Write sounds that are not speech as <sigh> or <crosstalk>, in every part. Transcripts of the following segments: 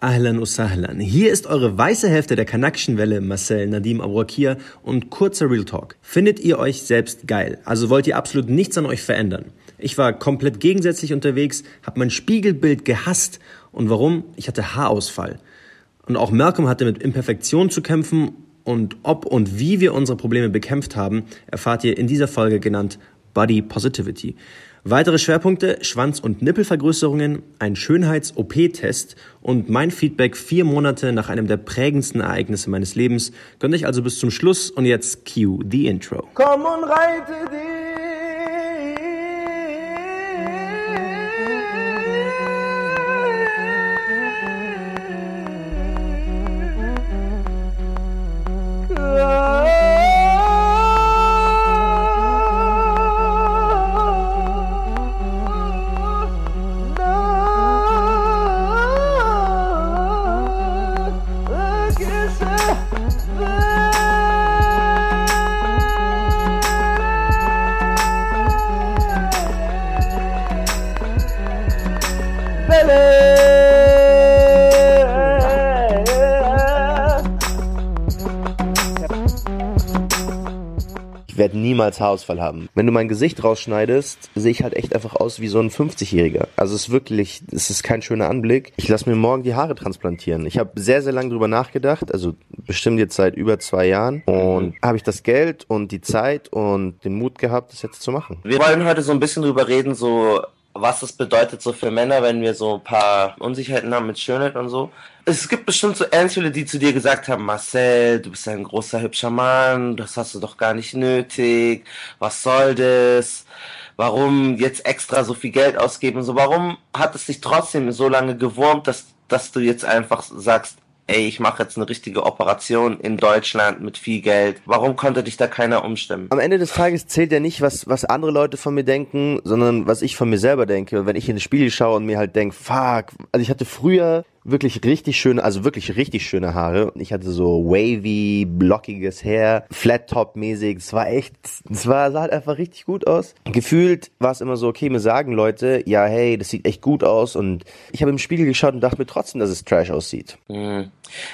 Ahlan Usahlan. Hier ist eure weiße Hälfte der Kanakschenwelle, Marcel Nadim Abouakir und kurzer Real Talk. Findet ihr euch selbst geil? Also wollt ihr absolut nichts an euch verändern? Ich war komplett gegensätzlich unterwegs, habe mein Spiegelbild gehasst und warum? Ich hatte Haarausfall. Und auch Malcolm hatte mit Imperfektion zu kämpfen und ob und wie wir unsere Probleme bekämpft haben, erfahrt ihr in dieser Folge genannt Body Positivity. Weitere Schwerpunkte, Schwanz- und Nippelvergrößerungen, ein Schönheits-OP-Test und mein Feedback vier Monate nach einem der prägendsten Ereignisse meines Lebens. Gönnt euch also bis zum Schluss und jetzt cue the intro. Komm und reite dich. Werde niemals Haarausfall haben. Wenn du mein Gesicht rausschneidest, sehe ich halt echt einfach aus wie so ein 50-Jähriger. Also es ist wirklich, es ist kein schöner Anblick. Ich lasse mir morgen die Haare transplantieren. Ich habe sehr, sehr lange drüber nachgedacht, also bestimmt jetzt seit über zwei Jahren. Und habe ich das Geld und die Zeit und den Mut gehabt, das jetzt zu machen. Wir wollen heute so ein bisschen drüber reden, so was es bedeutet so für Männer, wenn wir so ein paar Unsicherheiten haben mit Schönheit und so. Es gibt bestimmt so Ernstfälle, die zu dir gesagt haben, Marcel, du bist ein großer, hübscher Mann, das hast du doch gar nicht nötig, was soll das? Warum jetzt extra so viel Geld ausgeben? So, warum hat es dich trotzdem so lange gewurmt, dass, dass du jetzt einfach sagst, ey, ich mache jetzt eine richtige Operation in Deutschland mit viel Geld. Warum konnte dich da keiner umstimmen? Am Ende des Tages zählt ja nicht, was, was andere Leute von mir denken, sondern was ich von mir selber denke. Und wenn ich in den Spiegel schaue und mir halt denke, fuck, also ich hatte früher wirklich richtig schöne, also wirklich richtig schöne Haare. Ich hatte so wavy, blockiges Hair, Flat Top mäßig. Es war echt, es war, sah halt einfach richtig gut aus. Gefühlt war es immer so, okay, mir sagen Leute, ja, hey, das sieht echt gut aus. Und ich habe im Spiegel geschaut und dachte mir trotzdem, dass es trash aussieht. Hm.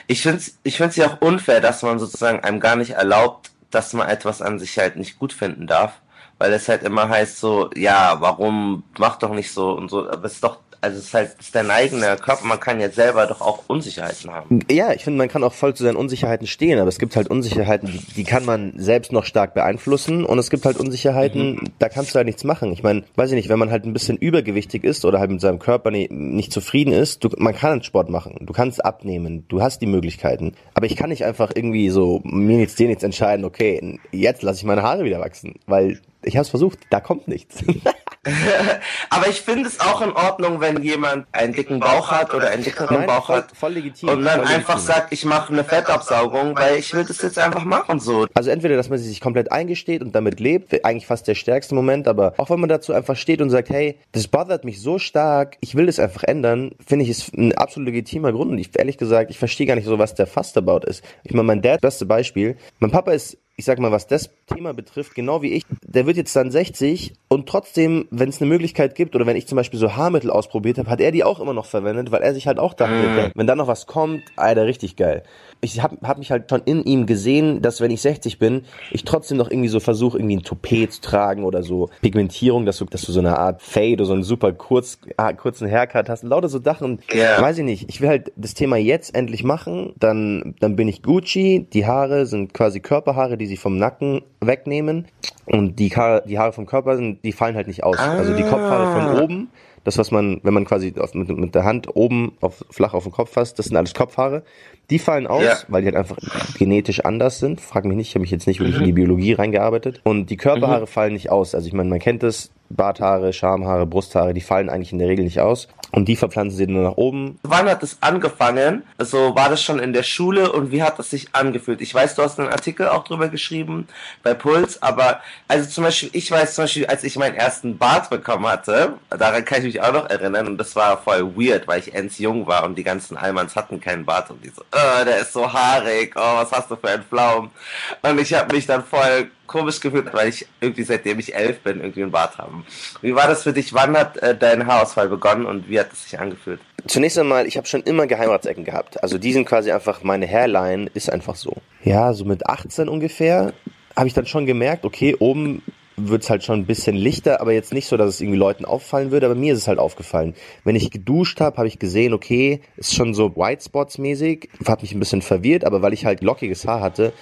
Ich finde es ich find's ja auch unfair, dass man sozusagen einem gar nicht erlaubt, dass man etwas an sich halt nicht gut finden darf. Weil es halt immer heißt so, ja, warum, mach doch nicht so und so. Aber es ist doch also es ist halt es ist dein eigener Körper, man kann jetzt selber doch auch Unsicherheiten haben. Ja, ich finde, man kann auch voll zu seinen Unsicherheiten stehen, aber es gibt halt Unsicherheiten, die, kann man selbst noch stark beeinflussen und es gibt halt Unsicherheiten, mhm. da kannst du halt nichts machen. Ich meine, weiß ich nicht, wenn man halt ein bisschen übergewichtig ist oder halt mit seinem Körper nicht, nicht zufrieden ist, du, man kann Sport machen, du kannst abnehmen, du hast die Möglichkeiten, aber ich kann nicht einfach irgendwie so mir nichts, dir nichts entscheiden, okay, jetzt lasse ich meine Haare wieder wachsen, weil ich habe es versucht, da kommt nichts. <laughs> Aber ich finde es auch in Ordnung, wenn jemand einen dicken Bauch hat oder einen dickeren Nein, Bauch voll, hat voll legitim, und dann voll einfach legitim. sagt, ich mache eine Fettabsaugung, weil ich will das jetzt einfach machen so. Also entweder, dass man sich komplett eingesteht und damit lebt, eigentlich fast der stärkste Moment, aber auch wenn man dazu einfach steht und sagt, hey, das bothert mich so stark, ich will das einfach ändern, finde ich, ist ein absolut legitimer Grund. Und ich, ehrlich gesagt, ich verstehe gar nicht so, was der Fast about ist. Ich meine, mein Dad, beste Beispiel, mein Papa ist ich sag mal, was das Thema betrifft, genau wie ich, der wird jetzt dann 60 und trotzdem, wenn es eine Möglichkeit gibt oder wenn ich zum Beispiel so Haarmittel ausprobiert habe, hat er die auch immer noch verwendet, weil er sich halt auch dachte, Mhm. wenn da noch was kommt, Alter, richtig geil. Ich habe hab mich halt schon in ihm gesehen, dass wenn ich 60 bin, ich trotzdem noch irgendwie so versuche, irgendwie ein Toupet zu tragen oder so Pigmentierung, dass du, dass du so eine Art Fade oder so einen super kurz, ah, kurzen Haircut hast, lauter so Sachen. Ja. Weiß ich nicht. Ich will halt das Thema jetzt endlich machen, dann, dann bin ich Gucci, die Haare sind quasi Körperhaare, die sie vom Nacken wegnehmen und die Haare, die Haare vom Körper sind, die fallen halt nicht aus. Also die Kopfhaare von oben, das was man, wenn man quasi auf, mit, mit der Hand oben auf, flach auf den Kopf fasst, das sind alles Kopfhaare. Die fallen aus, Ja. weil die halt einfach genetisch anders sind. Frag mich nicht, ich habe mich jetzt nicht wirklich in die Biologie reingearbeitet. Und die Körperhaare fallen nicht aus. Also ich meine, man kennt es, Barthaare, Schamhaare, Brusthaare, die fallen eigentlich in der Regel nicht aus. Und die verpflanzen sie nur nach oben. Wann hat es angefangen? So war das schon in der Schule und wie hat es sich angefühlt? Ich weiß, du hast einen Artikel auch drüber geschrieben bei Puls, aber also zum Beispiel, ich weiß zum Beispiel, als ich meinen ersten Bart bekommen hatte, daran kann ich mich auch noch erinnern und das war voll weird, weil ich ends jung war und die ganzen Almans hatten keinen Bart und die so, äh, der ist so haarig, oh, was hast du für einen Pflaumen? Und ich habe mich dann voll komisch gefühlt, weil ich irgendwie seitdem ich elf bin, irgendwie einen Bart habe. Wie war das für dich? Wann hat äh, dein Haarausfall begonnen und wie hat es sich angefühlt? Zunächst einmal, ich habe schon immer Geheimratsecken gehabt. Also die sind quasi einfach, meine Hairline ist einfach so. Ja, so mit 18 ungefähr habe ich dann schon gemerkt, okay, oben wird's halt schon ein bisschen lichter, aber jetzt nicht so, dass es irgendwie Leuten auffallen würde, aber mir ist es halt aufgefallen. Wenn ich geduscht habe, habe ich gesehen, okay, ist schon so White Spots mäßig, hat mich ein bisschen verwirrt, aber weil ich halt lockiges Haar hatte,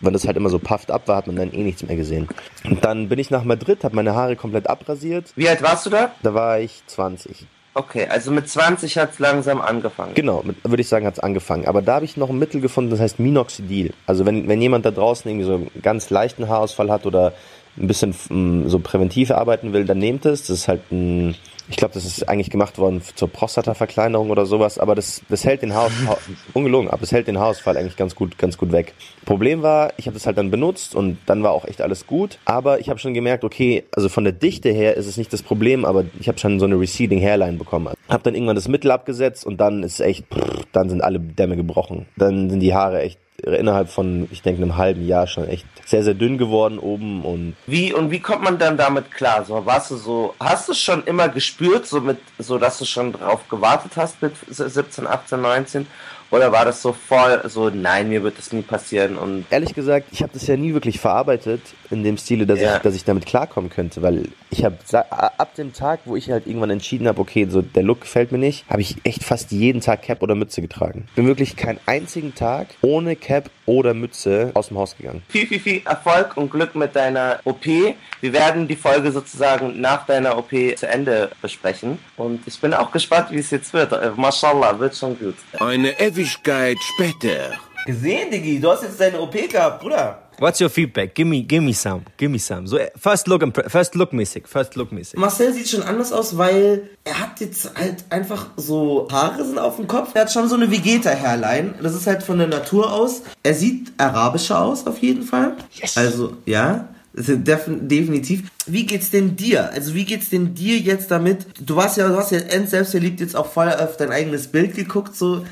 wenn das halt immer so puffed ab war, hat man dann eh nichts mehr gesehen. Und dann bin ich nach Madrid, habe meine Haare komplett abrasiert. Wie alt warst du da? Da war ich 20. Okay, also mit 20 hat es langsam angefangen. Genau, mit, würde ich sagen, hat's angefangen. Aber da habe ich noch ein Mittel gefunden, das heißt Minoxidil. Also wenn, wenn jemand da draußen irgendwie so einen ganz leichten Haarausfall hat oder ein bisschen mm, so präventiv arbeiten will, dann nehmt es. Das ist halt ein, ich glaube, das ist eigentlich gemacht worden zur Prostataverkleinerung oder sowas, aber das, das hält den Haarausfall, ungelogen, aber es hält den Haarausfall eigentlich ganz gut, ganz gut weg. Problem war, ich habe das halt dann benutzt und dann war auch echt alles gut, aber ich habe schon gemerkt, okay, also von der Dichte her ist es nicht das Problem, aber ich habe schon so eine receding Hairline bekommen. Hab dann irgendwann das Mittel abgesetzt und dann ist echt, prr, dann sind alle Dämme gebrochen. Dann sind die Haare echt innerhalb von, ich denke, einem halben Jahr schon echt sehr, sehr dünn geworden oben und Wie und wie kommt man dann damit klar? So warst du so, hast du schon immer gespürt, so mit, so dass du schon drauf gewartet hast mit 17, 18, 19? Oder war das so voll, so nein, mir wird das nie passieren und ehrlich gesagt, ich habe das ja nie wirklich verarbeitet in dem Stile, dass, Ja. ich, dass ich damit klarkommen könnte, weil ich habe ab dem Tag, wo ich halt irgendwann entschieden habe, okay, so der Look gefällt mir nicht, habe ich echt fast jeden Tag Cap oder Mütze getragen. Bin wirklich keinen einzigen Tag ohne Cap oder Mütze aus dem Haus gegangen. viel, viel, viel Erfolg und Glück mit deiner OP. Wir werden die Folge sozusagen nach deiner OP zu Ende besprechen. Und ich bin auch gespannt, wie es jetzt wird. Äh, Mashallah, wird schon gut. Eine Ewigkeit später. Gesehen, Diggi, du hast jetzt deine OP gehabt, Bruder. What's your feedback? Give me, give me some, give me some. So äh, first look, first look mäßig, first look mäßig. Marcel sieht schon anders aus, weil er hat jetzt halt einfach so Haare sind auf dem Kopf. Er hat schon so eine Vegeta-Hairline. Das ist halt von der Natur aus. Er sieht arabischer aus, auf jeden Fall. Yes. Also, ja. definitiv. Wie geht's denn dir? Also wie geht's denn dir jetzt damit? Du warst ja, du hast ja end selbstverliebt jetzt auch voll auf dein eigenes Bild geguckt, so.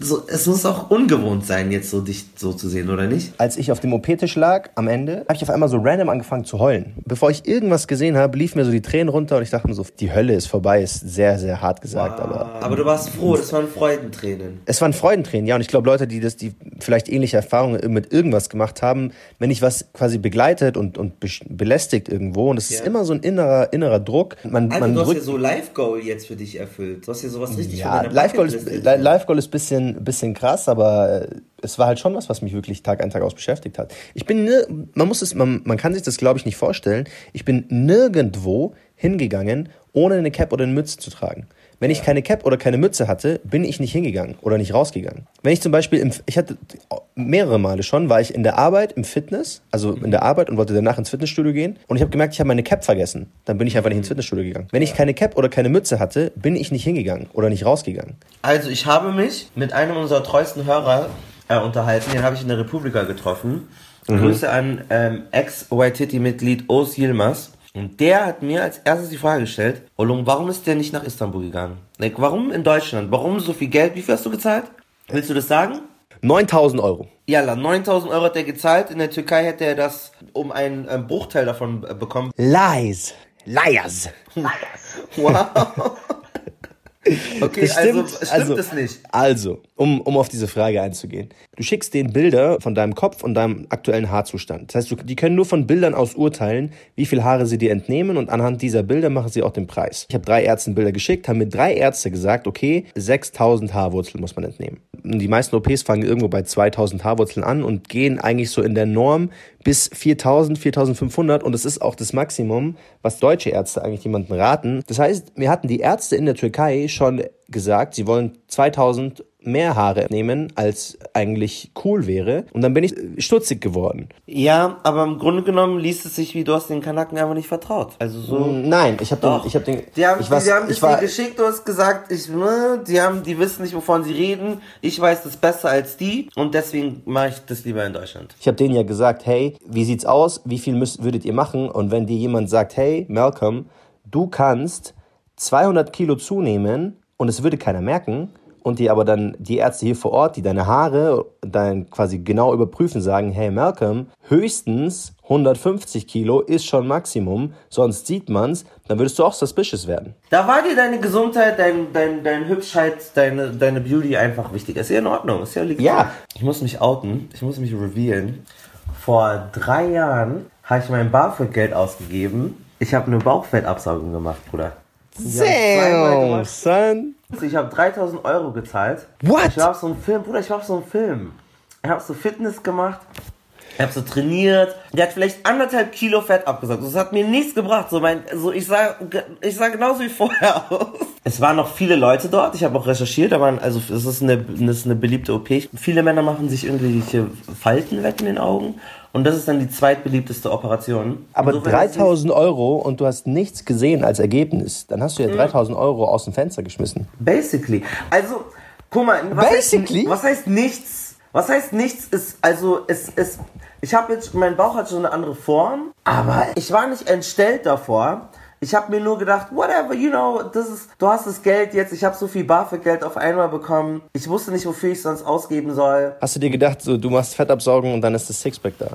So es muss auch ungewohnt sein, jetzt so dich so zu sehen, oder nicht? Als ich auf dem OP-Tisch lag, am Ende, habe ich auf einmal so random angefangen zu heulen. Bevor ich irgendwas gesehen habe, lief mir so die Tränen runter und ich dachte mir so, die Hölle ist vorbei, ist sehr, sehr hart gesagt, aber Aber du warst froh, das waren Freudentränen. es waren Freudentränen, ja. Und ich glaube, Leute, die das, die vielleicht ähnliche Erfahrungen mit irgendwas gemacht haben, wenn ich was quasi begleitet und, und besch- belästigt irgendwo, und es ist Ja. immer so ein innerer, innerer Druck. Man, Alter, man du hast ja so Life Goal jetzt für dich erfüllt. Du hast ja sowas richtig ja, von deiner Life Goal ist, Bucketlist Bisschen, bisschen krass, aber äh, es war halt schon was, was mich wirklich Tag ein, Tag aus beschäftigt hat. Ich bin, man muss es, man, man kann sich das glaube ich nicht vorstellen. Ich bin nirgendwo hingegangen, ohne eine Cap oder eine Mütze zu tragen. Wenn ich keine Cap oder keine Mütze hatte, bin ich nicht hingegangen oder nicht rausgegangen. Wenn ich zum Beispiel, im, ich hatte mehrere Male schon, war ich in der Arbeit, im Fitness, also in der Arbeit und wollte danach ins Fitnessstudio gehen und ich habe gemerkt, ich habe meine Cap vergessen. Dann bin ich einfach nicht ins Fitnessstudio gegangen. Wenn ich keine Cap oder keine Mütze hatte, bin ich nicht hingegangen oder nicht rausgegangen. Also ich habe mich mit einem unserer treuesten Hörer äh, unterhalten. Den habe ich in der Republika getroffen. Grüße an ähm, Ex-Waititi-Mitglied Os Yilmaz. Und der hat mir als erstes die Frage gestellt, Olung, warum ist der nicht nach Istanbul gegangen? Like, warum in Deutschland? Warum so viel Geld? Wie viel hast du gezahlt? Willst du das sagen? 9000 Euro. Jalla, 9000 Euro hat er gezahlt. In der Türkei hätte er das um einen ähm, Bruchteil davon äh, bekommen. Lies. Liars. <laughs> Wow. Okay, Das also stimmt also, es nicht. Also, um, um auf diese Frage einzugehen. Du schickst denen Bilder von deinem Kopf und deinem aktuellen Haarzustand. Das heißt, du, die können nur von Bildern aus urteilen, wie viel Haare sie dir entnehmen und anhand dieser Bilder machen sie auch den Preis. Ich habe drei Ärzten Bilder geschickt, haben mir drei Ärzte gesagt, okay, 6000 Haarwurzeln muss man entnehmen. Die meisten OPs fangen irgendwo bei 2000 Haarwurzeln an und gehen eigentlich so in der Norm bis 4000, 4500 und das ist auch das Maximum, was deutsche Ärzte eigentlich jemanden raten. Das heißt, mir hatten die Ärzte in der Türkei schon gesagt, sie wollen 2000 mehr Haare nehmen, als eigentlich cool wäre. Und dann bin ich stutzig geworden. Ja, aber im Grunde genommen liest es sich wie, du hast den Kanaken einfach nicht vertraut. Also so. Nein, ich habe den, ich habe den, Die haben, ich, weiß, die haben ich war, geschickt, du hast gesagt, ich, ne, die haben, die wissen nicht, wovon sie reden. Ich weiß das besser als die und deswegen mache ich das lieber in Deutschland. Ich habe denen ja gesagt, hey, wie sieht's aus? Wie viel müsst, würdet ihr machen? Und wenn dir jemand sagt, hey, Malcolm, du kannst 200 Kilo zunehmen und es würde keiner merken und die aber dann die Ärzte hier vor Ort, die deine Haare dann quasi genau überprüfen, sagen, hey Malcolm, höchstens 150 Kilo ist schon Maximum, sonst sieht man's, dann würdest du auch suspicious werden. Da war dir deine Gesundheit, dein, dein, deine Hübschheit, deine, deine Beauty einfach wichtig. Ist ja in Ordnung, ist ja legitim. Ja. Ich muss mich outen, ich muss mich revealen. Vor drei Jahren habe ich mein BAföG-Geld ausgegeben. Ich habe eine Bauchfettabsaugung gemacht, Bruder. Damn, son. Ich habe 3000 Euro gezahlt. What? Ich war auf so einem Film, Bruder, ich war auf so einem Film. Ich habe so Fitness gemacht. Ich habe so trainiert. Der hat vielleicht anderthalb Kilo Fett abgesaugt. Das hat mir nichts gebracht. So mein, so ich sah, ich sah genauso wie vorher <laughs> aus. Es waren noch viele Leute dort. Ich habe auch recherchiert. Da waren, also es ist eine, das ist eine beliebte OP. Viele Männer machen sich irgendwelche Falten weg in den Augen. Und das ist dann die zweitbeliebteste Operation. Aber Insofern ist es- 3000 Euro und du hast nichts gesehen als Ergebnis, dann hast du ja 3000 Euro aus dem Fenster geschmissen. Basically. Also, guck mal, was Basically? Heißt, was heißt nichts? Was heißt nichts ist, also, es ist, ich habe jetzt, mein Bauch hat schon eine andere Form, aber ich war nicht entstellt davor. Ich habe mir nur gedacht, whatever, you know, das ist, du hast das Geld jetzt, ich habe so viel BAföG-Geld auf einmal bekommen. Ich wusste nicht, wofür ich es sonst ausgeben soll. Hast du dir gedacht, so, du machst Fettabsaugen und dann ist das Sixpack da?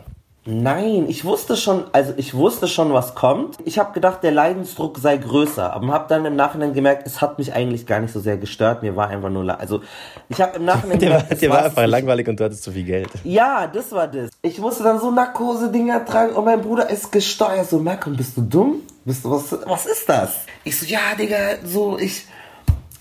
Nein, ich wusste schon, also ich wusste schon, was kommt. Ich habe gedacht, der Leidensdruck sei größer, aber habe dann im Nachhinein gemerkt, es hat mich eigentlich gar nicht so sehr gestört. Mir war einfach nur, also ich habe im Nachhinein <laughs> Der war, gemerkt, es der war einfach nicht. langweilig und du hattest zu viel Geld. Ja, das war das. Ich musste dann so Narkose-Dinger tragen und mein Bruder ist gesteuert. So, Malcolm, bist du dumm? Bist du, was, was ist das? Ich so, ja, Digga, so, ich,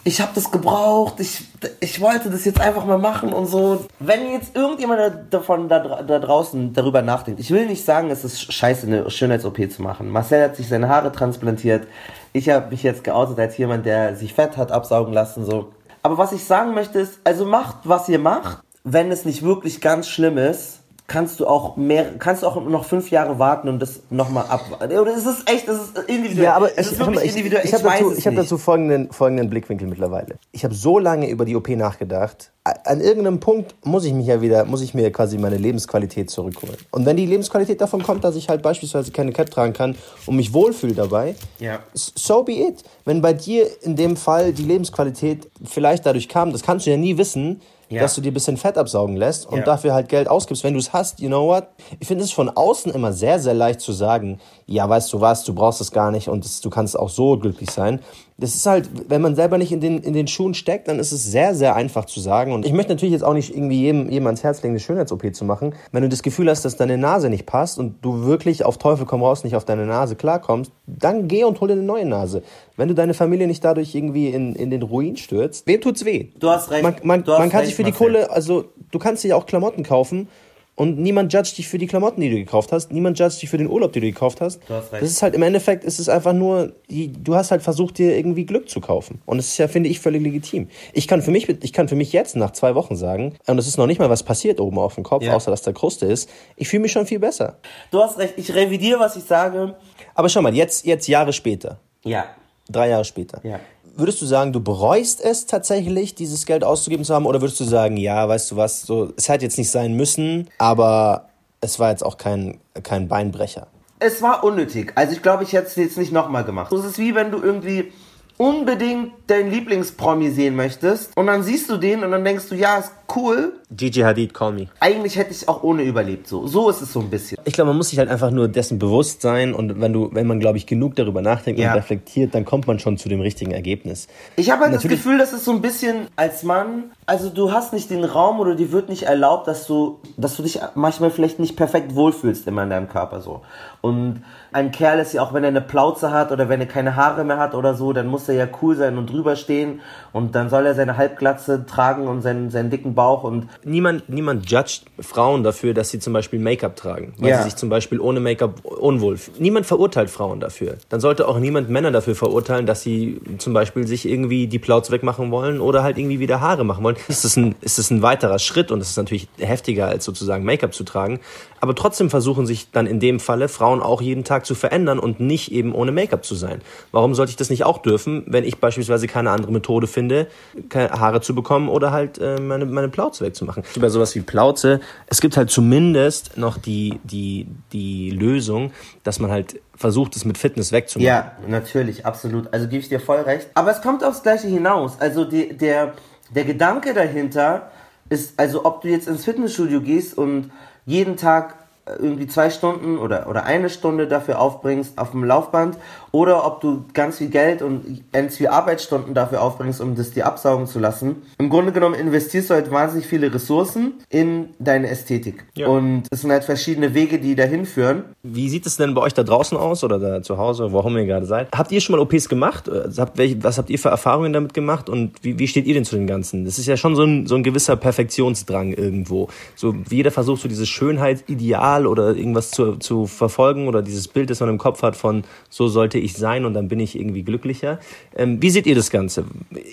ich habe das gebraucht. Ich, ich wollte das jetzt einfach mal machen und so. Wenn jetzt irgendjemand da- davon da, da draußen darüber nachdenkt, ich will nicht sagen, es ist scheiße, eine Schönheits-OP zu machen. Marcel hat sich seine Haare transplantiert. Ich habe mich jetzt geoutet als jemand, der sich Fett hat absaugen lassen, so. Aber was ich sagen möchte ist, also macht, was ihr macht. Wenn es nicht wirklich ganz schlimm ist, kannst du auch mehr, kannst du auch noch fünf Jahre warten und das nochmal ab. Oder es ist echt, es ist individuell. Ja, aber es ich, ist wirklich mal, ich, individuell. ich, habe weiß dazu, ich hab dazu folgenden, folgenden Blickwinkel mittlerweile. Ich habe so lange über die OP nachgedacht. An irgendeinem Punkt muss ich mich ja wieder, muss ich mir quasi meine Lebensqualität zurückholen. Und wenn die Lebensqualität davon kommt, dass ich halt beispielsweise keine Cap tragen kann und mich wohlfühle dabei, Ja. so be it. Wenn bei dir in dem Fall die Lebensqualität vielleicht dadurch kam, das kannst du ja nie wissen, Ja. dass du dir ein bisschen Fett absaugen lässt und Ja. dafür halt Geld ausgibst, wenn du es hast, you know what? Ich finde es von außen immer sehr, sehr leicht zu sagen, ja, weißt du was, du brauchst es gar nicht und es, du kannst auch so glücklich sein. Das ist halt, wenn man selber nicht in den, in den Schuhen steckt, dann ist es sehr, sehr einfach zu sagen. Und ich möchte natürlich jetzt auch nicht irgendwie jedem, jedem ans Herz legen, eine Schönheits-OP zu machen. Wenn du das Gefühl hast, dass deine Nase nicht passt und du wirklich auf Teufel komm raus nicht auf deine Nase klarkommst, dann geh und hol dir eine neue Nase. Wenn du deine Familie nicht dadurch irgendwie in, in den Ruin stürzt, wem tut's weh? Du hast recht. Man, man, man kann recht, sich für die. Kohle, also du kannst dir auch Klamotten kaufen und niemand judgt dich für die Klamotten, die du gekauft hast. Niemand judgt dich für den Urlaub, den du gekauft hast. Du hast recht. Das ist halt im Endeffekt, ist es einfach nur, die- du hast halt versucht, dir irgendwie Glück zu kaufen. Und das ist ja, finde ich, völlig legitim. Ich kann für mich, ich kann für mich jetzt nach zwei Wochen sagen, und es ist noch nicht mal was passiert oben auf dem Kopf, Ja. außer dass da Kruste ist, ich fühle mich schon viel besser. Du hast recht. Ich revidiere, was ich sage. Aber schau mal, jetzt, jetzt Jahre später, Ja. drei Jahre später. Ja. Würdest du sagen, du bereust es tatsächlich, dieses Geld auszugeben zu haben? Oder würdest du sagen, ja, weißt du was, so, es hätte jetzt nicht sein müssen, aber es war jetzt auch kein, kein Beinbrecher? Es war unnötig. Also ich glaube, ich hätte es jetzt nicht nochmal gemacht. Es ist wie wenn du irgendwie unbedingt deinen Lieblingspromi sehen möchtest und dann siehst du den und dann denkst du, ja, ist cool. Gigi Hadid, call me. Eigentlich hätte ich auch ohne überlebt. So, so ist es so ein bisschen. Ich glaube, man muss sich halt einfach nur dessen bewusst sein und wenn du, wenn man, glaube ich, genug darüber nachdenkt Ja. und reflektiert, dann kommt man schon zu dem richtigen Ergebnis. Ich habe halt das Natürlich- Gefühl, dass es so ein bisschen als Mann, also du hast nicht den Raum oder dir wird nicht erlaubt, dass du, dass du dich manchmal vielleicht nicht perfekt wohlfühlst immer in deinem Körper so. Und ein Kerl ist ja auch, wenn er eine Plauze hat oder wenn er keine Haare mehr hat oder so, dann muss er ja cool sein und drüber stehen und dann soll er seine Halbglatze tragen und seinen, seinen dicken Bauch und Niemand, niemand judgt Frauen dafür, dass sie zum Beispiel Make-up tragen, weil Ja. sie sich zum Beispiel ohne Make-up unwohl fühlen. Niemand verurteilt Frauen dafür. Dann sollte auch niemand Männer dafür verurteilen, dass sie zum Beispiel sich irgendwie die Plauze wegmachen wollen oder halt irgendwie wieder Haare machen wollen. Ist das ein, ist das ein weiterer Schritt und es ist natürlich heftiger als sozusagen Make-up zu tragen. Aber trotzdem versuchen sich dann in dem Falle Frauen auch jeden Tag zu verändern und nicht eben ohne Make-up zu sein. Warum sollte ich das nicht auch dürfen, wenn ich beispielsweise keine andere Methode finde, Haare zu bekommen oder halt äh, meine, meine Plauze wegzumachen? Über sowas wie Plauze, es gibt halt zumindest noch die, die, die Lösung, dass man halt versucht, es mit Fitness wegzumachen. Ja, natürlich, absolut. Also gebe ich dir voll recht. Aber es kommt aufs Gleiche hinaus. Also die, der, der Gedanke dahinter ist, also ob du jetzt ins Fitnessstudio gehst und jeden Tag irgendwie zwei Stunden oder, oder eine Stunde dafür aufbringst auf dem Laufband oder ob du ganz viel Geld und ganz viel Arbeitsstunden dafür aufbringst, um das dir absaugen zu lassen. Im Grunde genommen investierst du halt wahnsinnig viele Ressourcen in deine Ästhetik. Ja. Und es sind halt verschiedene Wege, die dahin führen. Wie sieht es denn bei euch da draußen aus oder da zu Hause, wo auch immer ihr gerade seid? Habt ihr schon mal OPs gemacht? Also was habt ihr für Erfahrungen damit gemacht und wie, wie steht ihr denn zu den Ganzen? Das ist ja schon so ein, so ein gewisser Perfektionsdrang irgendwo. So jeder versucht, so dieses Schönheitsideal oder irgendwas zu, zu verfolgen oder dieses Bild, das man im Kopf hat von so sollte ich sein und dann bin ich irgendwie glücklicher. Ähm, wie seht ihr das Ganze?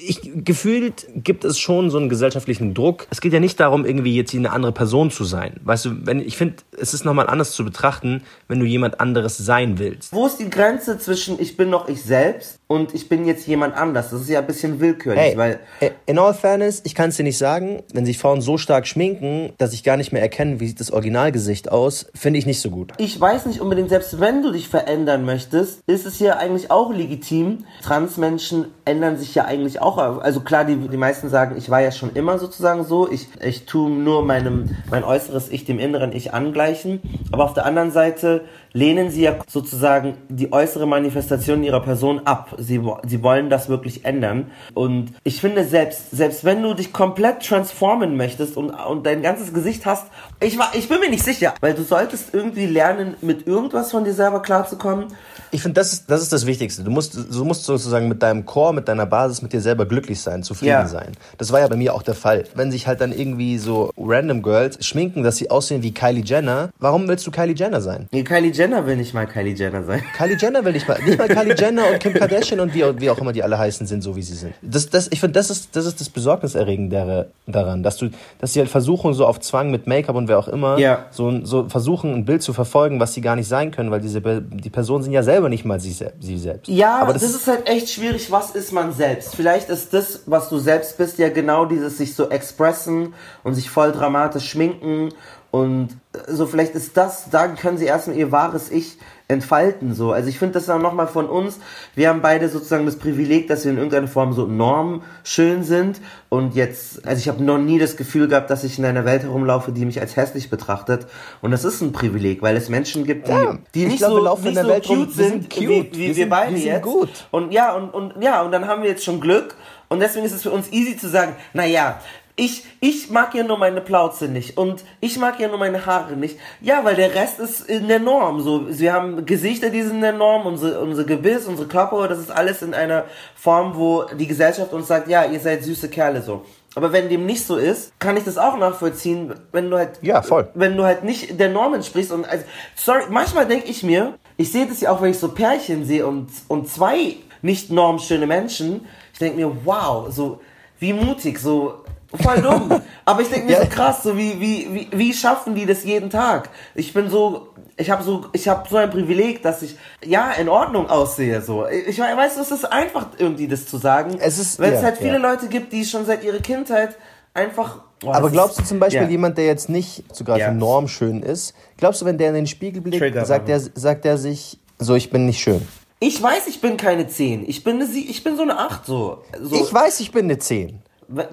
Ich, gefühlt gibt es schon so einen gesellschaftlichen Druck. Es geht ja nicht darum, irgendwie jetzt eine andere Person zu sein. Weißt du, wenn, ich finde, es ist nochmal anders zu betrachten, wenn du jemand anderes sein willst. Wo ist die Grenze zwischen ich bin noch ich selbst und ich bin jetzt jemand anders? Das ist ja ein bisschen willkürlich, Hey, weil in all fairness, ich kann es dir nicht sagen, wenn sich Frauen so stark schminken, dass ich gar nicht mehr erkenne, wie sieht das Originalgesicht aus, finde ich nicht so gut. ich weiß nicht unbedingt, selbst wenn du dich verändern möchtest, ist es ja eigentlich auch legitim. Transmenschen ändern sich ja eigentlich auch. Also klar, die, die meisten sagen, ich war ja schon immer sozusagen so. Ich, ich tue nur meinem, mein äußeres Ich dem inneren Ich angleichen. Aber auf der anderen Seite lehnen sie ja sozusagen die äußere Manifestation ihrer Person ab. Sie, sie wollen das wirklich ändern. Und ich finde, selbst, selbst wenn du dich komplett transformen möchtest und, und dein ganzes Gesicht hast, ich, war, ich bin mir nicht sicher, weil du solltest irgendwie lernen, mit irgendwas von dir selber klarzukommen. Ich finde, das ist, das ist das Wichtigste. Du musst, du musst sozusagen mit deinem Core, mit deiner Basis, mit dir selber glücklich sein, zufrieden Ja. sein. Das war ja bei mir auch der Fall. Wenn sich halt dann irgendwie so random Girls schminken, dass sie aussehen wie Kylie Jenner, warum willst du Kylie Jenner sein? Nee, Kylie Jenner will nicht mal Kylie Jenner sein. <laughs> Kylie Jenner will nicht mal, nicht mal Kylie Jenner und Kim Kardashian und wie, wie auch immer die alle heißen sind, so wie sie sind. Das, das, ich finde, das ist, das ist das Besorgniserregendere daran, dass du, dass sie halt versuchen, so auf Zwang mit Make-up und wer auch immer, Ja. so, so versuchen, ein Bild zu verfolgen, was sie gar nicht sein können, weil diese, die Personen sind ja selber nicht mal sie, sie selbst. Ja, aber das, ist halt echt schwierig. Was ist man selbst? Vielleicht ist das, was du selbst bist, ja genau dieses sich so expressen und sich voll dramatisch schminken und äh, so vielleicht ist das, da können sie erstmal ihr wahres Ich entfalten so. Also ich finde das dann nochmal von uns. Wir haben beide sozusagen das Privileg, dass wir in irgendeiner Form so normschön sind und jetzt, also ich habe noch nie das Gefühl gehabt, dass ich in einer Welt herumlaufe, die mich als hässlich betrachtet und das ist ein Privileg, weil es Menschen gibt, die, Ja, die ich nicht glaub, wir so, nicht der so Welt rum, cute wir sind, cute. wie, wie Wir wir, sind- beide wir jetzt. gut. Und ja, und, und ja, und dann haben wir jetzt schon Glück. Und deswegen ist es für uns easy zu sagen, naja, ich, ich mag ja nur meine Plauze nicht und ich mag ja nur meine Haare nicht. Ja, weil der Rest ist in der Norm. So, wir haben Gesichter, die sind in der Norm, unsere, unser Gebiss, unsere Körper, das ist alles in einer Form, wo die Gesellschaft uns sagt, ja, ihr seid süße Kerle so. Aber wenn dem nicht so ist, kann ich das auch nachvollziehen, wenn du halt, Ja, voll. wenn du halt nicht der Norm entsprichst und also, sorry, manchmal denke ich mir, ich sehe das ja auch, wenn ich so Pärchen sehe und, und zwei nicht normschöne Menschen, ich denke mir, wow, so, wie mutig, so, voll dumm. <laughs> Aber ich denke mir Ja. so krass, so wie, wie, wie, wie schaffen die das jeden Tag? Ich bin so, ich habe so, ich habe so ein Privileg, dass ich, ja, in Ordnung aussehe, so. Ich we- weiß, es ist einfach irgendwie das zu sagen. Es ist- Weil es ja, halt viele ja. Leute gibt, die schon seit ihrer Kindheit einfach, oh, Aber glaubst du zum Beispiel, ja. jemand, der jetzt nicht sogar Ja. Norm schön ist, glaubst du, wenn der in den Spiegel blickt, Trigger sagt der, sagt der sich, so, ich bin nicht schön? Ich weiß, ich bin keine 10. Ich bin eine, Sie ich bin so eine 8 so. so Ich weiß, ich bin eine 10.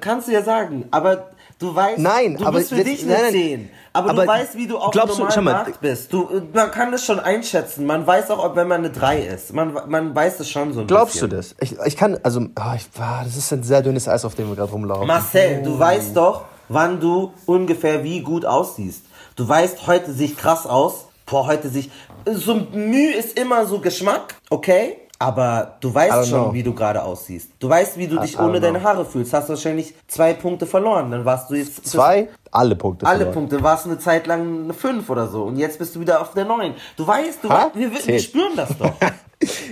Kannst du ja sagen, aber du weißt, Nein, du aber bist für jetzt- dich nein, eine nein. 10. Aber, Aber du weißt, wie du auf glaubst du- normalen schau mal, Markt bist. Du, man kann das schon einschätzen. Man weiß auch, ob wenn man eine 3 ist. Man, man weiß das schon so ein Glaubst bisschen. du das? Ich, ich kann, also, ah, ich, ah, das ist ein sehr dünnes Eis, auf dem wir gerade rumlaufen. Marcel, du weißt doch, wann du ungefähr wie gut aussiehst. Du weißt, heute sehe ich krass aus. Boah, heute sehe ich... So Mühe ist immer so Geschmack, okay? Aber du weißt schon, know. wie du gerade aussiehst. Du weißt, wie du dich I ohne deine. Haare fühlst. Hast wahrscheinlich zwei Punkte verloren. Dann warst du jetzt... Zwei? Alle Punkte. Alle verloren. Punkte. Warst eine Zeit lang eine 5 oder so. Und jetzt bist du wieder auf der 9. Du weißt, du weißt, wir, wir spüren das doch. <laughs>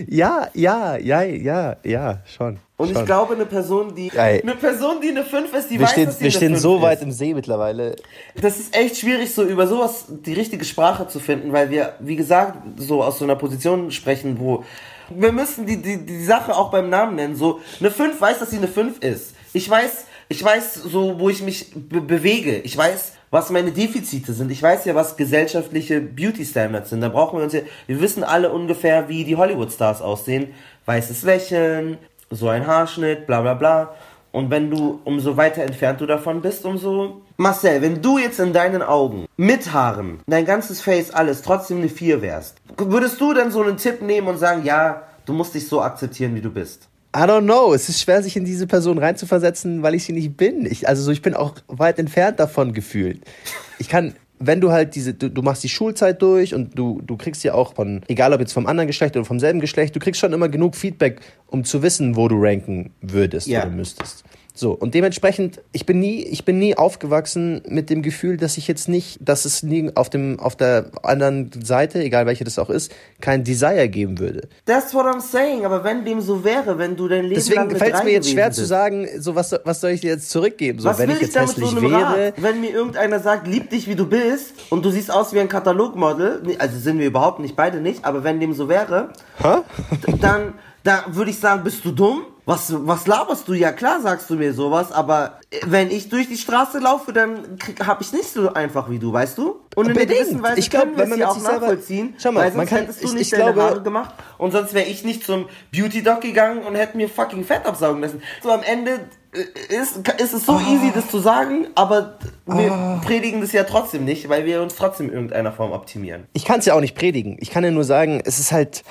Ja, ja, ja, ja, ja, schon. Und schon. ich glaube, eine Person, die Ey. eine Person, die eine 5 ist, die wir weiß, stehen, dass sie wir eine stehen 5 so ist. weit im See mittlerweile. Das ist echt schwierig, so über sowas die richtige Sprache zu finden, weil wir, wie gesagt, so aus so einer Position sprechen, wo wir müssen die, die, die Sache auch beim Namen nennen. So, eine 5 weiß, dass sie eine 5 ist. Ich weiß, ich weiß so, wo ich mich be bewege. Ich weiß, was meine Defizite sind. Ich weiß ja, was gesellschaftliche Beauty-Standards sind. Da brauchen wir uns ja, wir wissen alle ungefähr, wie die Hollywood-Stars aussehen. Weißes Lächeln, so ein Haarschnitt, bla bla bla. Und wenn du, umso weiter entfernt du davon bist, umso... Marcel, wenn du jetzt in deinen Augen mit Haaren, dein ganzes Face, alles, trotzdem eine 4 wärst, würdest du dann so einen Tipp nehmen und sagen, ja, du musst dich so akzeptieren, wie du bist? I don't know. Es ist schwer, sich in diese Person reinzuversetzen, weil ich sie nicht bin. Ich, also so, ich bin auch weit entfernt davon gefühlt. Ich kann, wenn du halt diese, du, du machst die Schulzeit durch und du, du kriegst ja auch von, egal ob jetzt vom anderen Geschlecht oder vom selben Geschlecht, du kriegst schon immer genug Feedback, um zu wissen, wo du ranken würdest Ja. oder müsstest. So, und dementsprechend, ich bin nie, ich bin nie aufgewachsen mit dem Gefühl, dass ich jetzt nicht, dass es nie auf dem, auf der anderen Seite, egal welche das auch ist, kein Desire geben würde. That's what I'm saying, aber wenn dem so wäre, wenn du dein Leben lang Deswegen fällt es mir jetzt schwer gewesen zu sagen, so was, was soll ich dir jetzt zurückgeben? So, Was wenn will ich jetzt damit so hässlich einem wäre. Rat? Wenn mir irgendeiner sagt, lieb dich wie du bist und du siehst aus wie ein Katalogmodel, also sind wir überhaupt nicht, beide nicht, aber wenn dem so wäre, d- dann da würde ich sagen, bist du dumm? Was, was laberst du? Ja klar sagst du mir sowas, aber wenn ich durch die Straße laufe, dann habe ich nicht so einfach wie du, weißt du? Und in Bedingt. gewissen Weise Ich glaub, können wir wenn man es ja auch nachvollziehen, Schau mal, weil man sonst kann- hättest du ich- nicht ich deine glaube- Haare gemacht und sonst wäre ich nicht zum Beauty Doc gegangen und hätte mir fucking Fett absaugen lassen. So am Ende äh, ist, ist es so Ah. easy, das zu sagen, aber wir predigen das ja trotzdem nicht, weil wir uns trotzdem in irgendeiner Form optimieren. ich kann es ja auch nicht predigen. Ich kann ja nur sagen, es ist halt,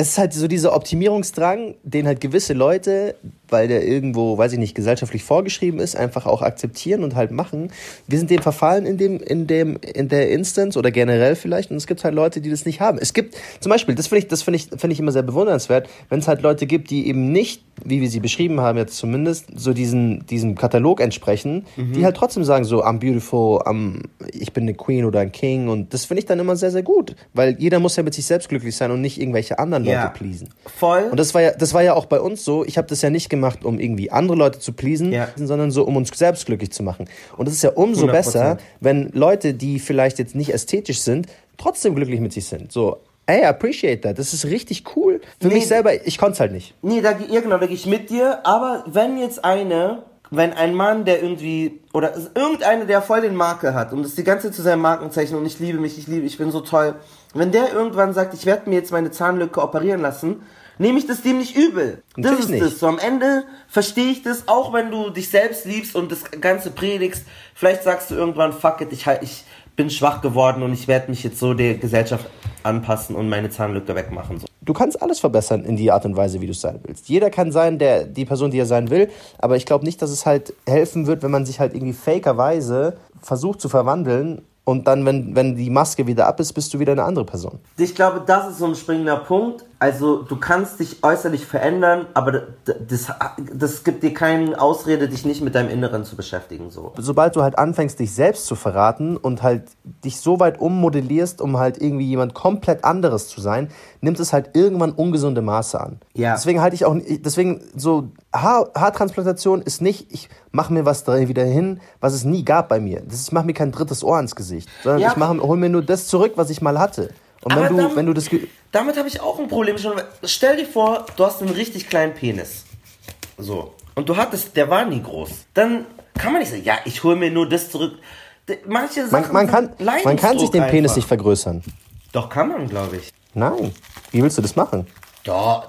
es ist halt so dieser Optimierungsdrang, den halt gewisse Leute, weil der irgendwo, weiß ich nicht, gesellschaftlich vorgeschrieben ist, einfach auch akzeptieren und halt machen. Wir sind dem verfallen in dem, in dem, in der Instance oder generell vielleicht. Und es gibt halt Leute, die das nicht haben. Es gibt zum Beispiel, das finde ich, das finde ich, finde ich immer sehr bewundernswert, wenn es halt Leute gibt, die eben nicht, wie wir sie beschrieben haben jetzt zumindest, so diesen, diesem Katalog entsprechen, die halt trotzdem sagen so, I'm beautiful, I'm, ich bin eine Queen oder ein King und das finde ich dann immer sehr, sehr gut, weil jeder muss ja mit sich selbst glücklich sein und nicht irgendwelche anderen Leute Ja. pleasen. Voll. Und das war ja, das war ja auch bei uns so. Ich habe das ja nicht gemacht, um irgendwie andere Leute zu pleasen, Ja. sondern so, um uns selbst glücklich zu machen. Und es ist ja umso 100%. besser, wenn Leute, die vielleicht jetzt nicht ästhetisch sind, trotzdem glücklich mit sich sind. So, ey, appreciate that. Das ist richtig cool. Für Nee, mich selber, ich konnte es halt nicht. Nee, da, ja, genau, da gehe ich mit dir. Aber wenn jetzt eine, wenn ein Mann, der irgendwie, oder irgendeiner, der voll den Makel hat und das die ganze Zeit zu seinem Markenzeichen und ich liebe mich, ich liebe, ich bin so toll, wenn der irgendwann sagt, ich werde mir jetzt meine Zahnlücke operieren lassen, nehme ich das dem nicht übel. Das Natürlich ist nicht. das. So am Ende verstehe ich das, auch wenn du dich selbst liebst und das Ganze predigst. Vielleicht sagst du irgendwann, fuck it, ich, halt, ich bin schwach geworden und ich werde mich jetzt so der Gesellschaft anpassen und meine Zahnlücke wegmachen. So. Du kannst alles verbessern in die Art und Weise, wie du es sein willst. Jeder kann sein, der die Person, die er sein will, aber ich glaube nicht, dass es halt helfen wird, wenn man sich halt irgendwie fakerweise versucht zu verwandeln und dann, wenn, wenn die Maske wieder ab ist, bist du wieder eine andere Person. Ich glaube, das ist so ein springender Punkt. Also, du kannst dich äußerlich verändern, aber das, das gibt dir keine Ausrede, dich nicht mit deinem Inneren zu beschäftigen, so. Sobald du halt anfängst, dich selbst zu verraten und halt dich so weit ummodellierst, um halt irgendwie jemand komplett anderes zu sein, nimmt es halt irgendwann ungesunde Maße an. Ja. Deswegen halte ich auch, deswegen so Haar, Haartransplantation ist nicht, ich mache mir was da wieder hin, was es nie gab bei mir. Das ist, ich mache mir kein drittes Ohr ins Gesicht, sondern Ja. ich mache, hol mir nur das zurück, was ich mal hatte. Und Aber wenn du, dann- wenn du das, Damit habe ich auch ein Problem schon. Stell dir vor, du hast einen richtig kleinen Penis. So. Und du hattest, der war nie groß. Dann kann man nicht sagen, ja, ich hole mir nur das zurück. Manche Sachen man, man, kann, man kann sich den Leidensdruck Penis einfach. nicht vergrößern. Doch, kann man, glaube ich. Nein. Wie willst du das machen? Doch,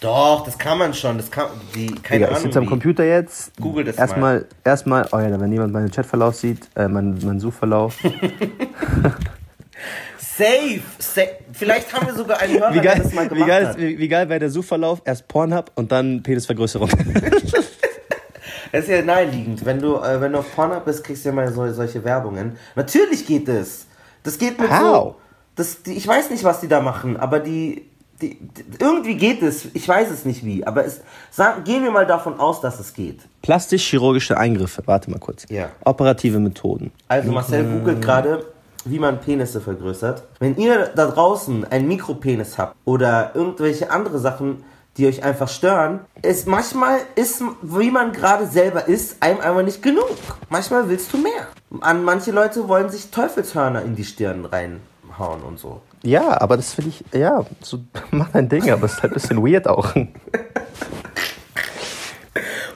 doch, das kann man schon. Das kann, die, keine Digga, ich Ahnung. sitze am. Computer jetzt. Google das erstmal, Erstmal, oh ja, wenn jemand meinen Chatverlauf sieht, äh, meinen, meinen Suchverlauf. <laughs> <laughs> Safe, safe. Vielleicht haben wir sogar einen <laughs> Hörer, wie geil, der das mal wie gemacht geil, hat. wie, wie geil wäre der Suchverlauf? Erst Pornhub und dann Penisvergrößerung. Das <laughs> ist ja naheliegend. Wenn du, äh, wenn du auf Pornhub bist, kriegst du ja mal so, solche Werbungen. Natürlich geht es. Das geht mit so. How? Das, die, ich weiß nicht, was die da machen, aber die, die, die. Irgendwie geht es. Ich weiß es nicht wie. Aber es, sag, gehen wir mal davon aus, dass es geht. Plastisch-chirurgische Eingriffe. Warte mal kurz. Ja. Operative Methoden. Also Marcel googelt gerade, wie man Penisse vergrößert. Wenn ihr da draußen einen Mikropenis habt oder irgendwelche andere Sachen, die euch einfach stören, ist manchmal ist, wie man gerade selber ist, einem einfach nicht genug. Manchmal willst du mehr. An manche Leute wollen sich Teufelshörner in die Stirn reinhauen und so. Ja, aber das finde ich, ja, so, <laughs> mach dein Ding, aber es ist halt ein bisschen weird auch. <laughs>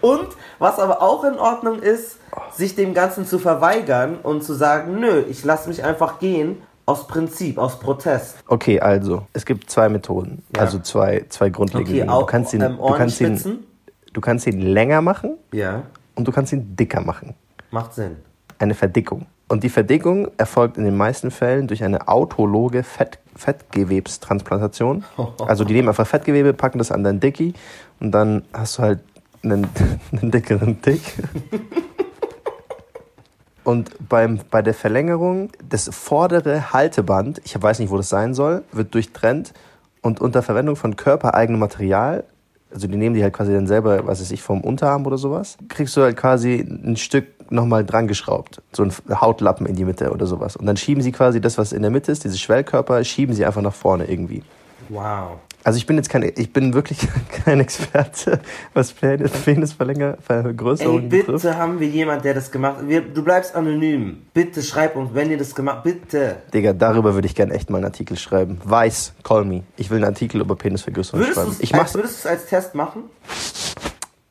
Und was aber auch in Ordnung ist, sich dem Ganzen zu verweigern und zu sagen, nö, ich lasse mich einfach gehen, aus Prinzip, aus Protest. Okay, also, es gibt zwei Methoden. Ja. Also zwei, zwei grundlegende. Okay, auch du kannst ihn, ähm, du kannst ihn. Du kannst ihn länger machen Ja, und du kannst ihn dicker machen. macht Sinn. Eine Verdickung. Und die Verdickung erfolgt in den meisten Fällen durch eine autologe Fett, Fettgewebstransplantation. <laughs> Also die nehmen einfach Fettgewebe, packen das an dein Dickie und dann hast du halt einen, <laughs> einen dickeren Dick. Und beim, bei der Verlängerung, das vordere Halteband, ich weiß nicht, wo das sein soll, wird durchtrennt und unter Verwendung von körpereigenem Material, also die nehmen die halt quasi dann selber, was weiß ich, vom Unterarm oder sowas, kriegst du halt quasi ein Stück nochmal dran geschraubt. So ein Hautlappen in die Mitte oder sowas. Und dann schieben sie quasi das, was in der Mitte ist, diese Schwellkörper, schieben sie einfach nach vorne irgendwie. Wow. Also ich bin jetzt kein, ich bin wirklich <laughs> kein Experte, was Penis- Penisvergrößerung Ey, bitte betrifft. haben wir jemand, der das gemacht hat. Wir, du bleibst anonym. Bitte schreib uns, wenn ihr das gemacht Bitte. Digga, darüber würde ich gerne echt mal einen Artikel schreiben. Weiß, call me. Ich will einen Artikel über Penisvergrößerung Würdest du schreiben. es Ich als, mach's, würdest du's als Test machen?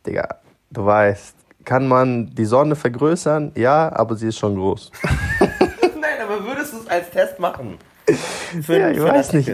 Digga. Du weißt, kann man die Sonne vergrößern? Ja, aber sie ist schon groß. <laughs> Nein, aber würdest du es als Test machen? <laughs> Für, Ja, ich weiß nicht.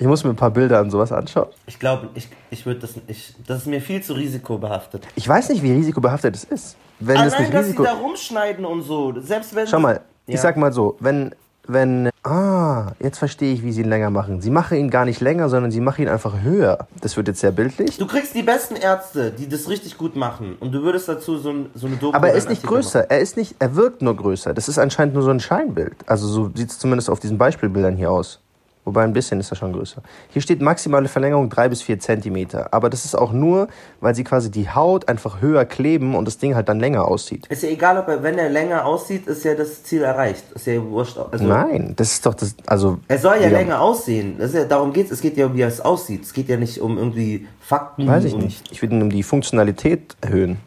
Ich muss mir ein paar Bilder an sowas anschauen. Ich glaube, ich, ich würde das nicht. Das ist mir viel zu risikobehaftet. Ich weiß nicht, wie risikobehaftet es ist. Wenn Allein, nicht dass Risiko... sie da rumschneiden und so. Selbst wenn. Schau mal, ich Ja. sag mal so, wenn, wenn, ah, jetzt verstehe ich, wie sie ihn länger machen. Sie machen ihn gar nicht länger, sondern sie machen ihn einfach höher. Das wird jetzt sehr bildlich. Du kriegst die besten Ärzte, die das richtig gut machen. Und du würdest dazu so, ein, so eine Doku Aber er ist nicht Artikel größer. Er ist nicht, er wirkt nur größer. Das ist anscheinend nur so ein Scheinbild. Also so sieht es zumindest auf diesen Beispielbildern hier aus. Wobei ein bisschen ist er schon größer. Hier steht maximale Verlängerung 3 bis 4 Zentimeter. Aber das ist auch nur, weil sie quasi die Haut einfach höher kleben und das Ding halt dann länger aussieht. Ist ja egal, ob er, wenn er länger aussieht, ist ja das Ziel erreicht. Ist ja wurscht. Also, Nein, das ist doch das, also... Er soll ja Digga, länger aussehen. Das ist ja, darum geht's. Es geht ja um, wie es aussieht. Es geht ja nicht um irgendwie Fakten. Weiß ich nicht. Ich würde ihn um die Funktionalität erhöhen.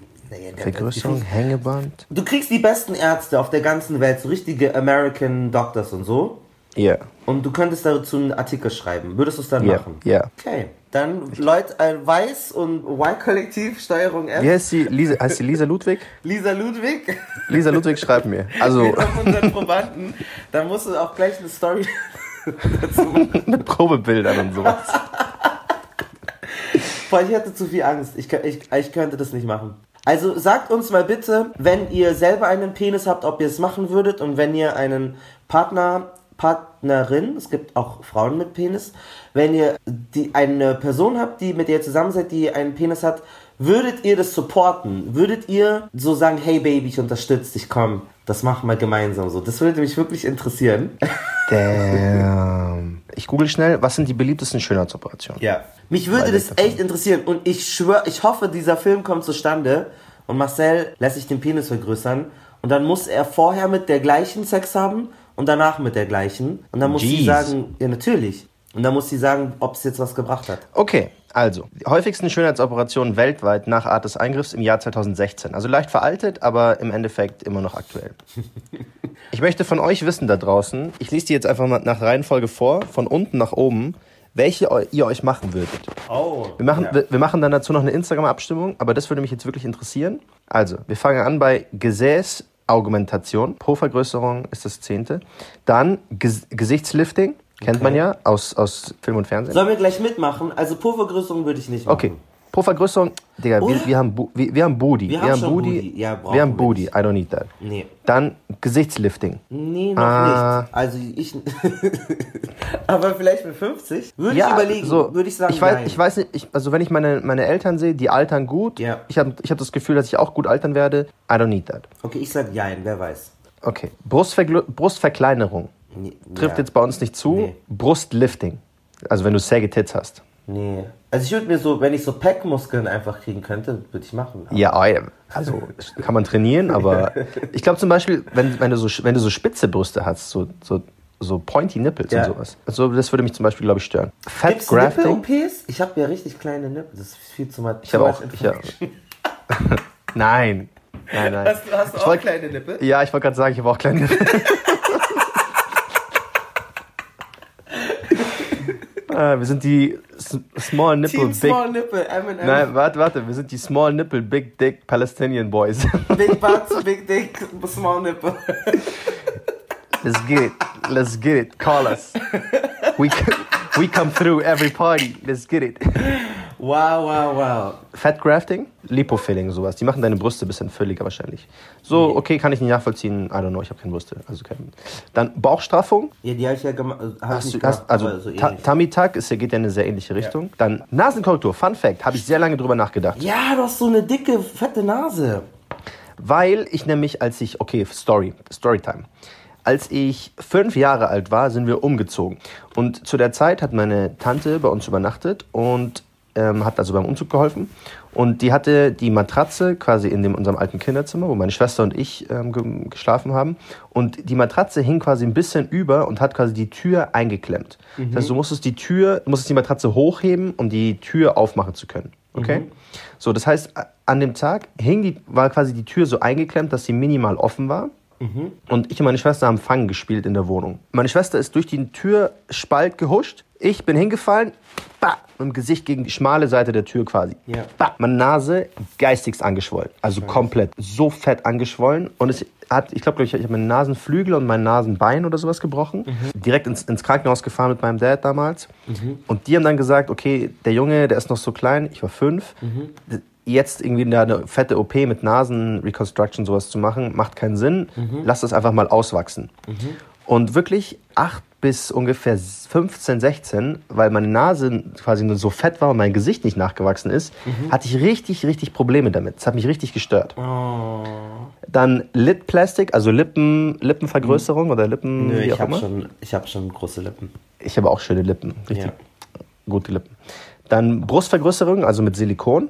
Vergrößerung, Hängeband. Du kriegst die besten Ärzte auf der ganzen Welt, so richtige American Doctors und so. Ja, Und du könntest dazu einen Artikel schreiben. Würdest du es dann ja, machen? ja. Okay. Dann Leute, äh, Weiß und Y-Kollektiv, Steuerung F. Wie heißt sie? Lisa, heißt sie Lisa Ludwig? <laughs> Lisa Ludwig. Lisa Ludwig schreibt mir. Also Auf unseren Probanden. Da musst du auch gleich eine Story <laughs> dazu machen. <laughs> mit Probebildern und sowas. Boah, ich hätte zu viel Angst. Ich, ich, ich könnte das nicht machen. Also sagt uns mal bitte, wenn ihr selber einen Penis habt, ob ihr es machen würdet und wenn ihr einen Partner, Partnerin, es gibt auch Frauen mit Penis, wenn ihr die, eine Person habt, die mit der ihr zusammen seid, die einen Penis hat, würdet ihr das supporten? Würdet ihr so sagen, hey Baby, ich unterstütze dich, komm, das machen wir gemeinsam so? Das würde mich wirklich interessieren. <laughs> Damn. Ich google schnell, was sind die beliebtesten Schönheitsoperationen? Ja. Mich würde Weil das echt interessieren und ich schwöre, ich hoffe, dieser Film kommt zustande und Marcel lässt sich den Penis vergrößern und dann muss er vorher mit der gleichen Sex haben und danach mit der gleichen und dann muss sie Jeez. sagen, ja natürlich. Und dann muss sie sagen, ob es jetzt was gebracht hat. Okay, also, die häufigsten Schönheitsoperationen weltweit nach Art des Eingriffs im Jahr 2016. Also leicht veraltet, aber im Endeffekt immer noch aktuell. Ich möchte von euch wissen da draußen, ich lese die jetzt einfach mal nach Reihenfolge vor, von unten nach oben, welche ihr euch machen würdet. Oh. Wir machen, ja. wir, wir machen dann dazu noch eine Instagram-Abstimmung, aber das würde mich jetzt wirklich interessieren. Also, wir fangen an bei Gesäßaugmentation. Po-Vergrößerung ist das zehnte. Dann Ges Gesichtslifting, kennt man ja aus, aus Film und Fernsehen. Sollen wir gleich mitmachen? Also Pulvergrößerung würde ich nicht machen. Okay. Po-Vergrößerung, Digga, wir, Oder? wir, haben, Bu- wir, wir haben Booty. Wir haben schon Booty. Ja, wir haben wir Booty. I don't need that. Nee. Dann Gesichtslifting. Nee, noch Ah. nicht. Also ich. <laughs> Aber vielleicht mit 50? Würde ich überlegen. so, würde ich sagen, ich weiß, nein. ich weiß nicht, ich, also wenn ich meine, meine Eltern sehe, die altern gut. Ja. Ich habe ich hab das Gefühl, dass ich auch gut altern werde. I don't need that. Okay, ich sag Jein, wer weiß. Okay. Brustvergl Brustverkleinerung. Nee, Trifft ja. jetzt bei uns nicht zu. Nee. Brustlifting. Also wenn du saggy Tits hast. Nee. Also ich würde mir so, wenn ich so Packmuskeln einfach kriegen könnte, würde ich machen. Aber Ja, ey, also <laughs> kann man trainieren, aber <laughs> ich glaube zum Beispiel, wenn, wenn, du so, wenn du so spitze Brüste hast, so, so, so pointy Nipples Ja. und sowas. Also das würde mich zum Beispiel, glaube ich, stören. Fat Gibt's Grafting. Nippel-OPs? Ich habe ja richtig kleine Nippel. Das ist viel zu much. Ich habe auch. Ich hab, <laughs> nein. Nein, nein. Hast, du- hast du auch wollt- kleine Nippel? Ja, ich wollte gerade sagen, ich habe auch kleine Nippel. Ah, wir sind die S Small Nipple Team Big. Small Nipple, M&M. Nein, warte, warte. Wir sind die Small Nipple Big Dick Palestinian Boys. <laughs> Big Butts, Big Dick, Small Nipple. Let's get it. Let's get it. Call us. We, we come through every party. Let's get it. Wow, wow, wow. Fat Grafting, Lipofilling, sowas. Die machen deine Brüste ein bisschen fülliger wahrscheinlich. So, okay, kann ich nicht nachvollziehen. I don't know, ich habe keine Brüste. Also kein. Dann Bauchstraffung. Ja, die habe ich ja gemacht. Hast du, hast, also so. Tummy Tuck ist, ja- geht ja in eine sehr ähnliche Richtung. Dann Nasenkorrektur, Fun Fact, habe ich sehr lange drüber nachgedacht. Ja, du hast so eine dicke, fette Nase. Weil ich nämlich, als ich, okay, Story, Storytime. Als ich fünf Jahre alt war, sind wir umgezogen. Und zu der Zeit hat meine Tante bei uns übernachtet und ähm, hat also beim Umzug geholfen. Und die hatte die Matratze quasi in dem, unserem alten Kinderzimmer, wo meine Schwester und ich ähm, ge geschlafen haben. Und die Matratze hing quasi ein bisschen über und hat quasi die Tür eingeklemmt. Das heißt, du musstest die Tür, du musstest die Matratze hochheben, um die Tür aufmachen zu können. Okay? So, das heißt, an dem Tag hing die, war quasi die Tür so eingeklemmt, dass sie minimal offen war. Und ich und meine Schwester haben Fangen gespielt in der Wohnung. Meine Schwester ist durch den Türspalt gehuscht. Ich bin hingefallen, bah, mit dem Gesicht gegen die schmale Seite der Tür quasi. Ja. Bah, meine Nase geistigst angeschwollen. Also komplett so fett angeschwollen. Und es hat, ich glaube, ich, ich habe meinen Nasenflügel und mein Nasenbein oder sowas gebrochen. Direkt ins, ins Krankenhaus gefahren mit meinem Dad damals. Und die haben dann gesagt, okay, der Junge, der ist noch so klein, ich war fünf. Jetzt irgendwie eine fette OP mit Nasenreconstruction sowas zu machen, macht keinen Sinn. Lass das einfach mal auswachsen. Und wirklich acht bis ungefähr 15, 16, weil meine Nase quasi nur so fett war und mein Gesicht nicht nachgewachsen ist, hatte ich richtig, richtig Probleme damit. Das hat mich richtig gestört. Dann Lid Plastic, also Lippen, Lippenvergrößerung oder Lippen, Nö, ich habe schon, ich hab schon große Lippen. Ich habe auch schöne Lippen, richtig Ja. gute Lippen. Dann Brustvergrößerung, also mit Silikon,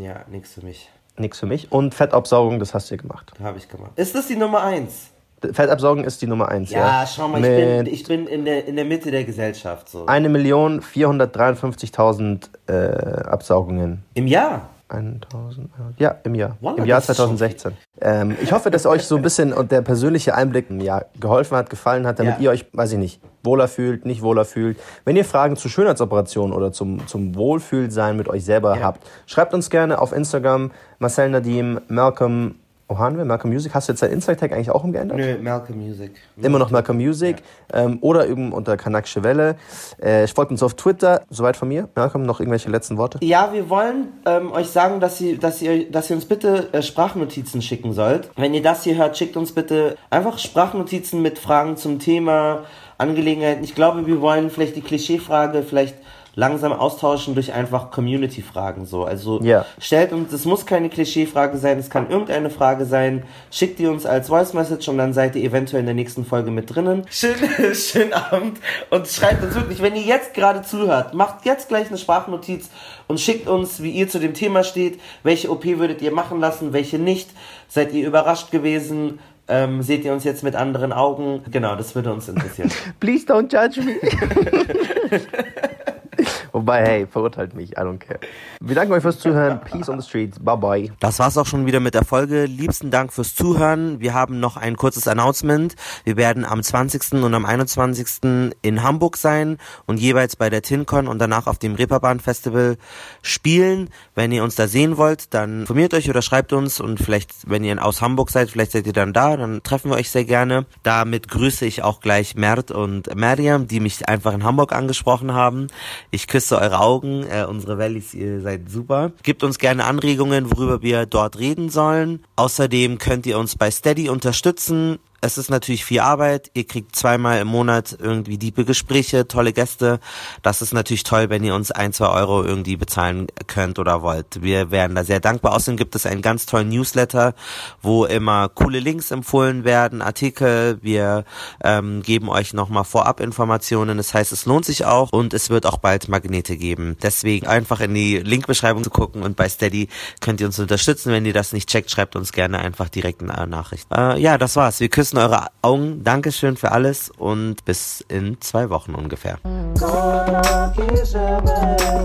Ja, nichts für mich. nichts für mich. Und Fettabsaugung, das hast du ja gemacht. Habe ich gemacht. Ist das die Nummer eins? Fettabsaugen ist die Nummer eins. Ja, Ja, schau mal, ich Mit bin, ich bin in, der, in der Mitte der Gesellschaft. So. 1.453.000 äh, Absaugungen. Im Jahr? 1000, ja, im Jahr. Wallah, Im Jahr das ist schon 2016. Ähm, ich hoffe, dass euch so ein bisschen und der persönliche Einblick im Jahr geholfen hat, gefallen hat, damit Ja. ihr euch, weiß ich nicht, wohler fühlt, nicht wohler fühlt. Wenn ihr Fragen zu Schönheitsoperationen oder zum, zum Wohlfühlsein mit euch selber Ja. habt, schreibt uns gerne auf Instagram. Marcel Nadim, Malcolm, wir? Malcolm Music. Hast du jetzt dein Insta-Tag eigentlich auch umgeändert? Nö, Malcolm Music. Immer noch Malcolm Music ähm, oder eben unter Kanakische Welle. Äh, folgt uns auf Twitter. Soweit von mir. Malcolm, noch irgendwelche letzten Worte? Ja, wir wollen ähm, euch sagen, dass ihr, dass, ihr, dass ihr uns bitte äh, Sprachnotizen schicken sollt. Wenn ihr das hier hört, schickt uns bitte einfach Sprachnotizen mit Fragen zum Thema, Angelegenheiten. Ich glaube, wir wollen vielleicht die Klischeefrage vielleicht langsam austauschen durch einfach Community-Fragen so. Also Ja. stellt uns, es muss keine Klischeefrage sein, es kann irgendeine Frage sein. Schickt die uns als Voice Message und dann seid ihr eventuell in der nächsten Folge mit drinnen. Schönen, <laughs> schönen Abend und schreibt uns wirklich, wenn ihr jetzt gerade zuhört, macht jetzt gleich eine Sprachnotiz und schickt uns, wie ihr zu dem Thema steht. Welche OP würdet ihr machen lassen, welche nicht? Seid ihr überrascht gewesen? Ähm, seht ihr uns jetzt mit anderen Augen? Genau, das würde uns interessieren. <laughs> Please don't judge me. <laughs> Wobei, hey, verurteilt mich. I don't care. Wir danken euch fürs Zuhören. Peace on the streets. Bye bye. Das war's auch schon wieder mit der Folge. Liebsten Dank fürs Zuhören. Wir haben noch ein kurzes Announcement. Wir werden am 20. und am 21. in Hamburg sein und jeweils bei der TinCon und danach auf dem Reeperbahn Festival spielen. Wenn ihr uns da sehen wollt, dann informiert euch oder schreibt uns und vielleicht, wenn ihr aus Hamburg seid, vielleicht seid ihr dann da, dann treffen wir euch sehr gerne. Damit grüße ich auch gleich Mert und Mariam, die mich einfach in Hamburg angesprochen haben. Ich küsse eure Augen, äh, unsere Valleys, ihr seid super. Gebt uns gerne Anregungen, worüber wir dort reden sollen. Außerdem könnt ihr uns bei Steady unterstützen. Es ist natürlich viel Arbeit. Ihr kriegt zweimal im Monat irgendwie diepe Gespräche, tolle Gäste. Das ist natürlich toll, wenn ihr uns ein, zwei Euro irgendwie bezahlen könnt oder wollt. Wir wären da sehr dankbar. Außerdem gibt es einen ganz tollen Newsletter, wo immer coole Links empfohlen werden, Artikel. Wir ähm, geben euch nochmal Vorab-Informationen. Das heißt, es lohnt sich auch und es wird auch bald Magnete geben. Deswegen einfach in die Linkbeschreibung zu gucken und bei Steady könnt ihr uns unterstützen. Wenn ihr das nicht checkt, schreibt uns gerne einfach direkt eine Nachricht. Äh, ja, das war's. Wir küssen küssen eure Augen. Dankeschön für alles und bis in zwei Wochen ungefähr. Gonna be somebody.